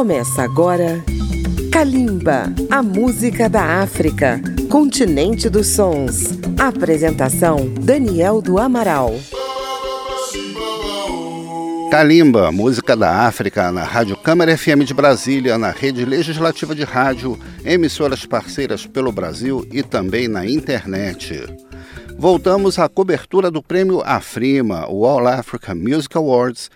Começa agora Kalimba, a música da África, continente dos sons. Apresentação Daniel do Amaral. Kalimba, música da África, na Rádio Câmara FM de Brasília, na rede legislativa de rádio, emissoras parceiras pelo Brasil e também na internet. Voltamos à cobertura do prêmio Afrima, o All Africa Music Awards,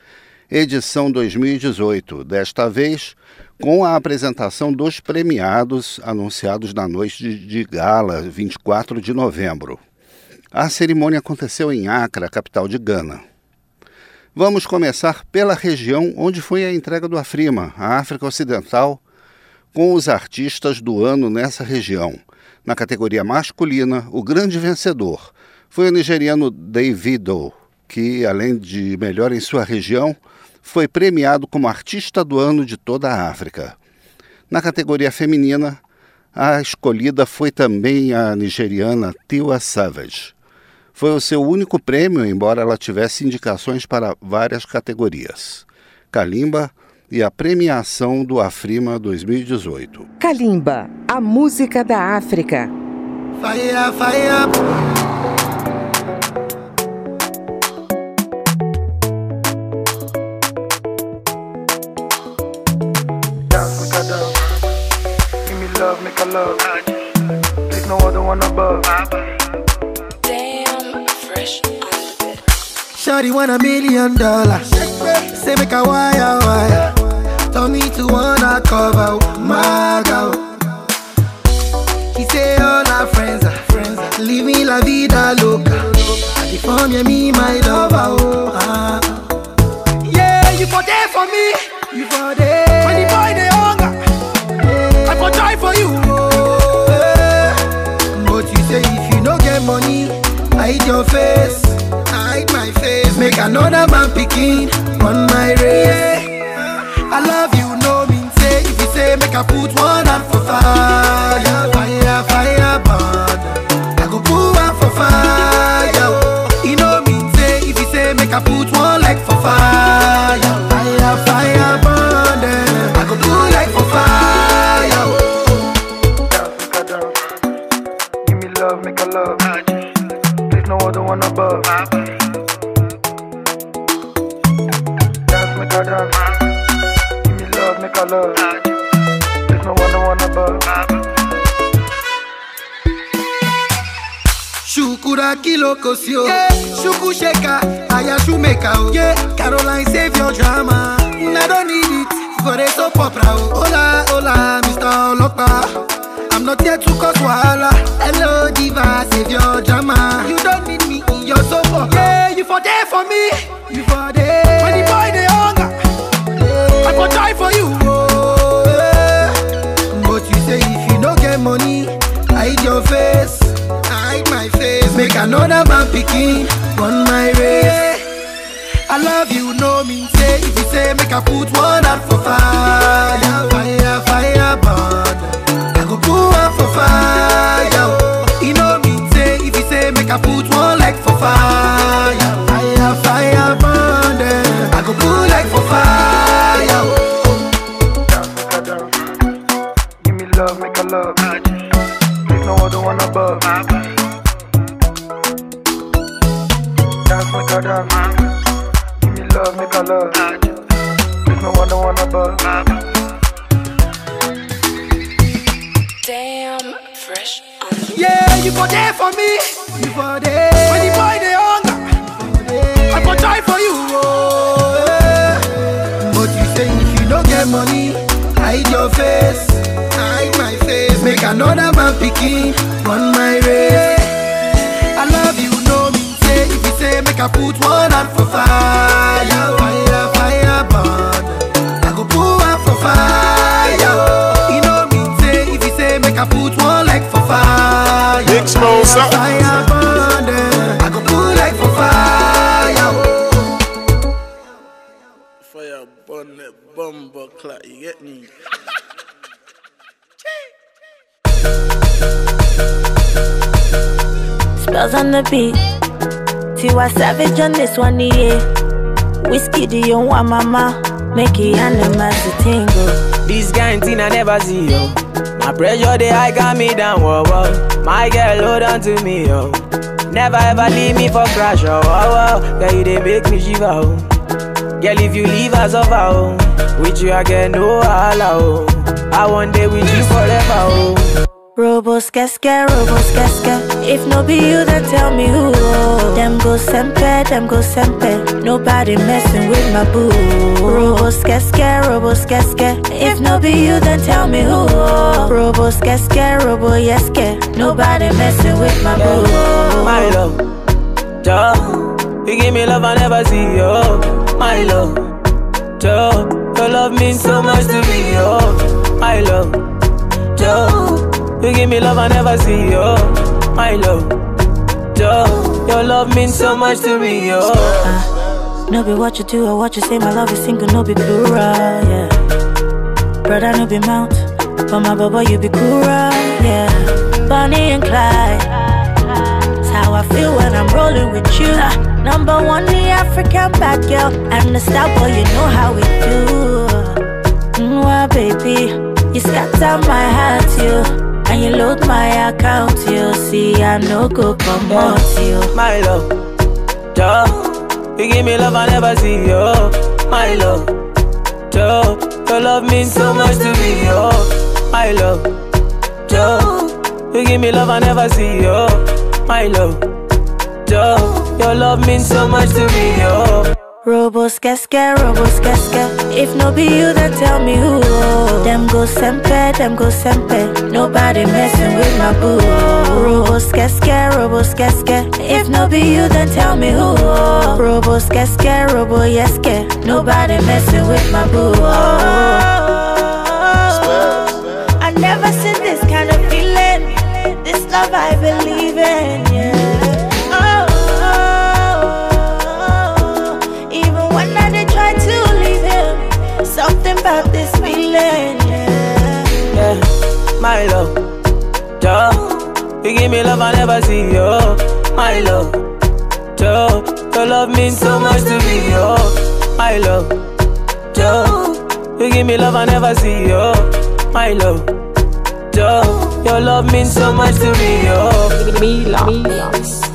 edição 2018. Desta vez, com a apresentação dos premiados anunciados na noite de gala, 24 de novembro. A cerimônia aconteceu em Accra, capital de Gana. Vamos começar pela região onde foi a entrega do Afrima, a África Ocidental, com os artistas do ano nessa região. Na categoria masculina, o grande vencedor foi o nigeriano Davido, que, além de melhor em sua região, foi premiado como artista do ano de toda a África. Na categoria feminina, a escolhida foi também a nigeriana Tiwa Savage. Foi o seu único prêmio, embora ela tivesse indicações para várias categorias. Kalimba e a premiação do Afrima 2018. Kalimba, a música da África. Fire, fire. Love, make a love. There's no other one above. Shawty want a million dollars. Say make a wire wire. Tell me to wanna cover my girl. He say all our friends are friends. Living la vida loca. And the phone yeah, me my lover. Oh, ah. Yeah, you for there for me. You for there. When the boy they on my race. I love you, no mean say. If you say make I put one hand for fire, fire, fire, burn. I go put one for fire. You know. If you say make I put one leg for fire, fire, fire, burn. I go put leg for fire. Give me love, make a love. There's no other one above. A dance. Give me love, make a love. There's no other one above. Shukura kilo kosio, yeah. Shuku sheka, aya shumeka oh. Yeah, Caroline save your drama. I don't need it for the soap opera. Hola, hola, Mr. Olopa. I'm not here to cause wahala. Hello, diva, save your drama. You don't need me in your soap opera. Yeah, you for there for me. You for there. Another man picking on my race. I love you, no mean say. If you say make I put one out for fire, fire, me? Spells on the beat. Tiwa Savage on this one, yeah. Whiskey, do you want mama? Make it animals to tingle. This kind thing I never see, yo. My pressure, they high got me down, whoa, whoa. My girl, hold on to me, yo. Never ever leave me for crash, oh, oh, oh. Girl, you they make me shiver, oh. Girl, if you leave us over, oh. With you, again, no holla, oh. I want day with you forever, oh. Robos casca, robos casca. If no be you, then tell me who. Oh. Them go sempe, them go sempe. Nobody messing with my boo. Robos casca, robos casca. If no be you, then tell me who. Oh. Robos casca, robo yeske. Nobody messing with my boo. My love, Joe. You give me love I never see, yo. My love, Joe. Your love means so much to me, yo. My love, Joe. You give me love I never see, yo. My love, Joe. Your love means so much to me, yo. Uh, no be what you do or what you say, my love is single, no be plural, yeah. Brother, no be mount, but my baba, you be cooler, yeah. Bonnie and Clyde, how I feel when I'm rolling with you. Uh, number one, the African bad girl, and the star boy, you know how we do. Mwah, baby, you scatter my heart, you. And you load my account, you see I no go come out, you. My love, Joe. You give me love I never see, yo. My love, Joe. Your love means so much to me, yo. My love, Joe. You give me love I never see, yo. My love, Joe. Your love means so much to me, yo. Robos casca, robos casca. If no be you, then tell me who. Them go sempe, them go sempe. Nobody messing with my boo. Robos casca, robos casca. If no be you, then tell me who. Robos casca, robo yeske. Nobody messing with my boo. I never seen this love I believe in, yeah. Oh, oh, oh, even when I did try to leave him, something about this feeling, yeah. Yeah, my love, Joe. You give me love I never see, yo. My love, Joe. Your love means so much to me, yo. My love, Joe. You give me love I never see, yo. My love, Joe. Your love means so much to me, yo. Me love.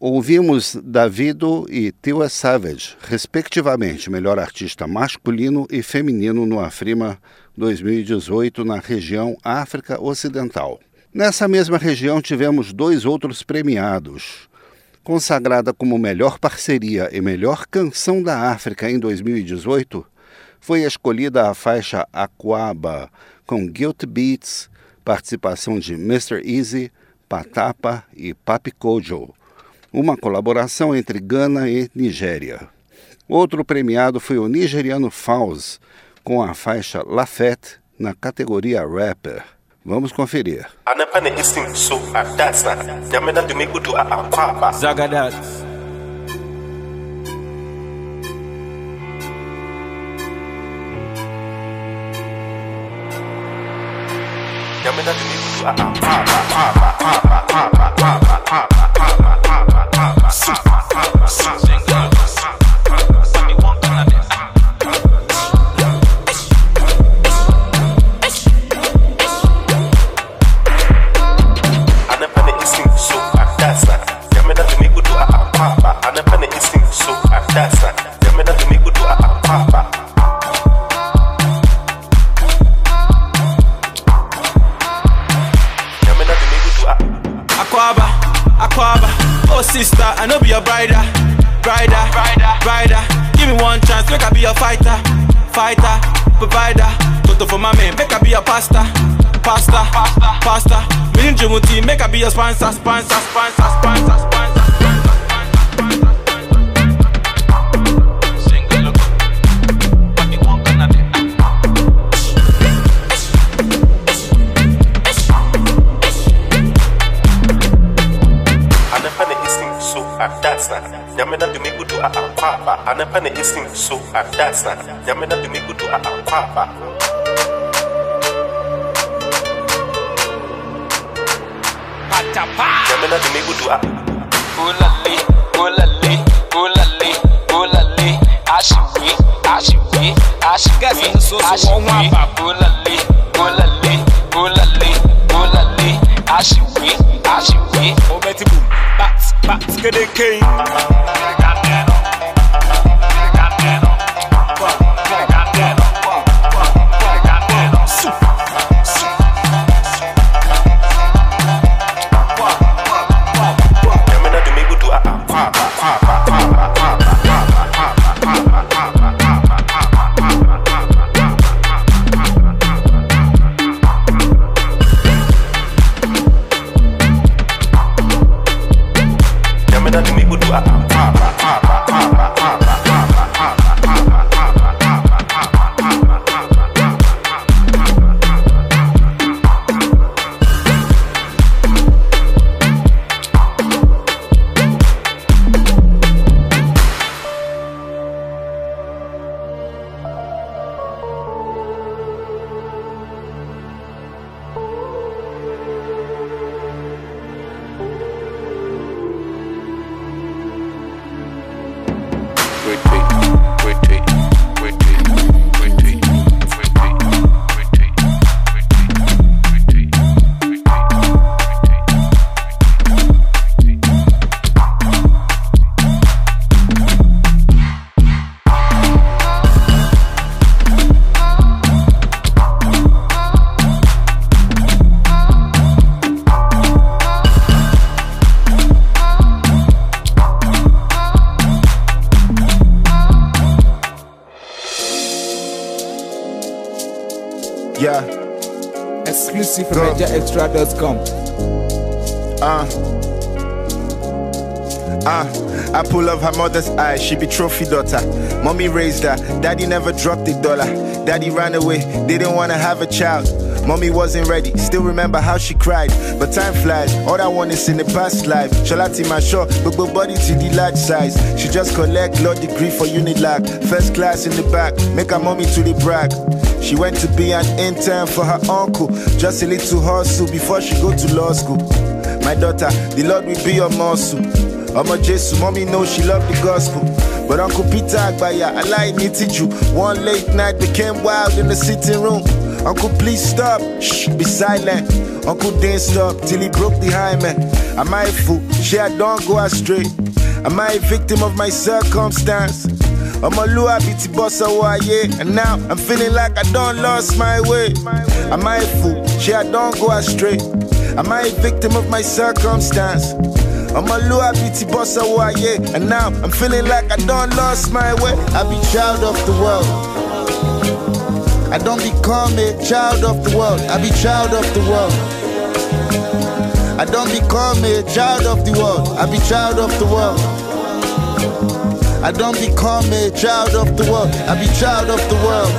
Ouvimos Davido e Tiwa Savage, respectivamente, melhor artista masculino e feminino no Afrima 2018 na região África Ocidental. Nessa mesma região tivemos dois outros premiados. Consagrada como melhor parceria e melhor canção da África em 2018, foi escolhida a faixa Aquaba com Guilt Beats, participação de Mr. Easy, Patapa e Papi Kojo uma colaboração entre Gana e Nigéria. Outro premiado foi o nigeriano Fauz, com a faixa Lafette na categoria Rapper. Vamos conferir. Zagadat. Chance, make I be a fighter, fighter, provider. Toto for my man, make I be a pasta, pasta, pasta, pasta. Me and Jimuti, make I be a sponsor, sponsor, sponsor, sponsor, sponsor. adasa nyame na akwaba anapa na esi so ada asa nyame na de megudu akwaba ah, ah, Yame na de megudu a ulali ulali ulali ulali. Ashiwe ashiwe ashiwe ashiwe ulali ulali ulali ulali. Ashiwe Ashiwi, obeti boom. Bats bats gede king Exclusive NigerExtra.com. Uh. Uh, I pull up her mother's eye, she be trophy daughter. Mommy raised her, daddy never dropped a dollar. Daddy ran away, didn't wanna have a child. Mommy wasn't ready, still remember how she cried. But time flies, all I want is in the past life. Shalati my show, but body to the large size. She just collect law degree for Unilag. First class in the back, make her mommy to the brag. She went to be an intern for her uncle, just a little hustle before she go to law school. My daughter, the Lord will be your muscle. Omo Jesu, mommy knows she love the gospel. But Uncle Peter Agbaya, like you. One late night became wild in the sitting room. Uncle, please stop. Shh, be silent. Uncle didn't stop till he broke the hymen. Am I a fool? She I don't go astray. Am I a victim of my circumstance? I'm a lua biti bossa waye, and now I'm feeling like I don't lost my way. Am I a fool? She I don't go astray. Am I a victim of my circumstance? I'm a lua biti bossa waye, and now I'm feeling like I don't lost my way. I be child of the world. I don't become a child of the world. I be child of the world. I don't become a child of the world. I be child of the world. I don't become a child of the world. I be child of the world.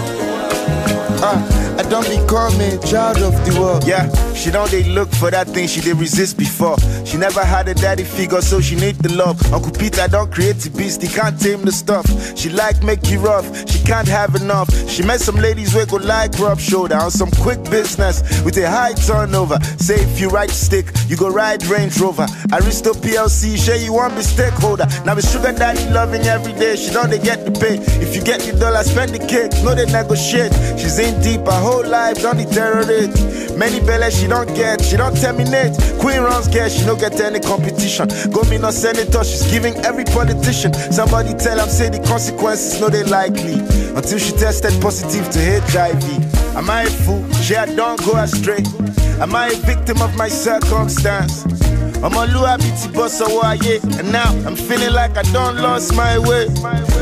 Uh, I don't become a child of the world. Yeah, she don't they look for that thing she did resist before. She never had a daddy figure, so she need the love. Uncle Peter don't create the beast, he can't tame the stuff. She like make you rough, she can't have enough. She met some ladies where go like rub shoulder on some quick business with a high turnover. Say if you ride stick, you go ride Range Rover. Aristo PLC, share you want be stakeholder. Now be sugar daddy loving every day. She don't they get the pay. If you get the dollar, spend the cake. No they negotiate. She's in deep her whole life, don't deteriorate. Many belly she don't get, she don't terminate. Queen runs get, she don't get any competition. Go me no senator, she's giving every politician. Somebody tell them say the consequences, no they likely. Until she tested positive to HIV. Am I a fool? She I don't go astray. Am I a victim of my circumstance? I'm a Lua biti bossa waye, and now I'm feeling like I don't lost my way.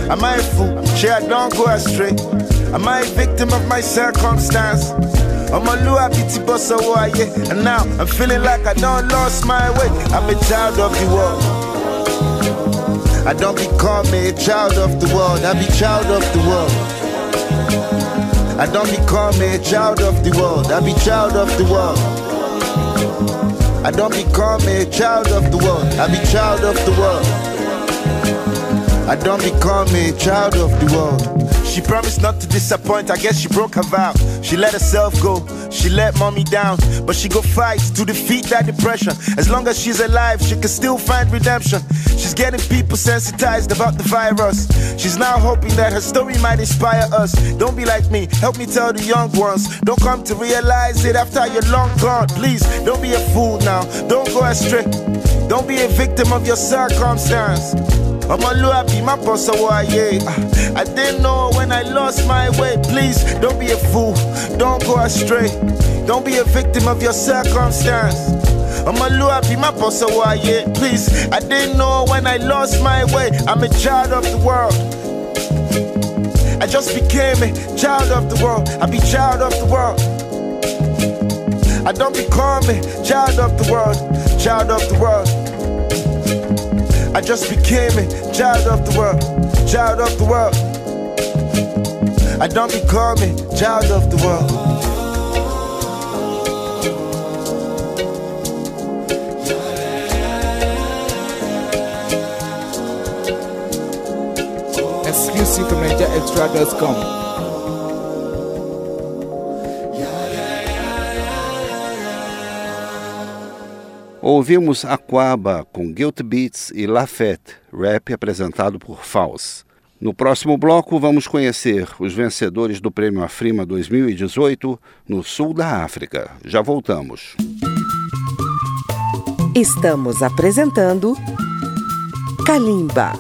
Am I a fool? She I don't go astray. Am I a victim of my circumstance? I'm a Lua biti bossa waye, and now I'm feeling like I don't lost my way. I'm a child of the world. I don't become a child of the world. I be child of the world. I don't become a child of the world. I be child of the world. I don't become a child of the world. I be child of the world. I don't become a child of the world. She promised not to disappoint, I guess she broke her vow. She let herself go, she let mommy down. But she go fight to defeat that depression. As long as she's alive, she can still find redemption. She's getting people sensitized about the virus. She's now hoping that her story might inspire us. Don't be like me, help me tell the young ones. Don't come to realize it after you're long gone. Please, don't be a fool now, don't go astray. Don't be a victim of your circumstance. Ọmọlúwàbí má bọ́ sọ́wọ́ ayé. I didn't know when I lost my way. Please don't be a fool, don't go astray. Don't be a victim of your circumstance. I'm ọmọlúwàbí má bọ́ sọ́wọ́ ayé. Please, I didn't know when I lost my way. I'm a child of the world. I just became a child of the world. I be child of the world. I don't become a child of the world, child of the world. I just became a child of the world, child of the world. I don't become a child of the world. Exclusive from NigerExtra.com. Ouvimos Aquaba com Guilt Beats e Lafette, rap apresentado por Faus. No próximo bloco, vamos conhecer os vencedores do Prêmio Afrima 2018 no sul da África. Já voltamos. Estamos apresentando Kalimba.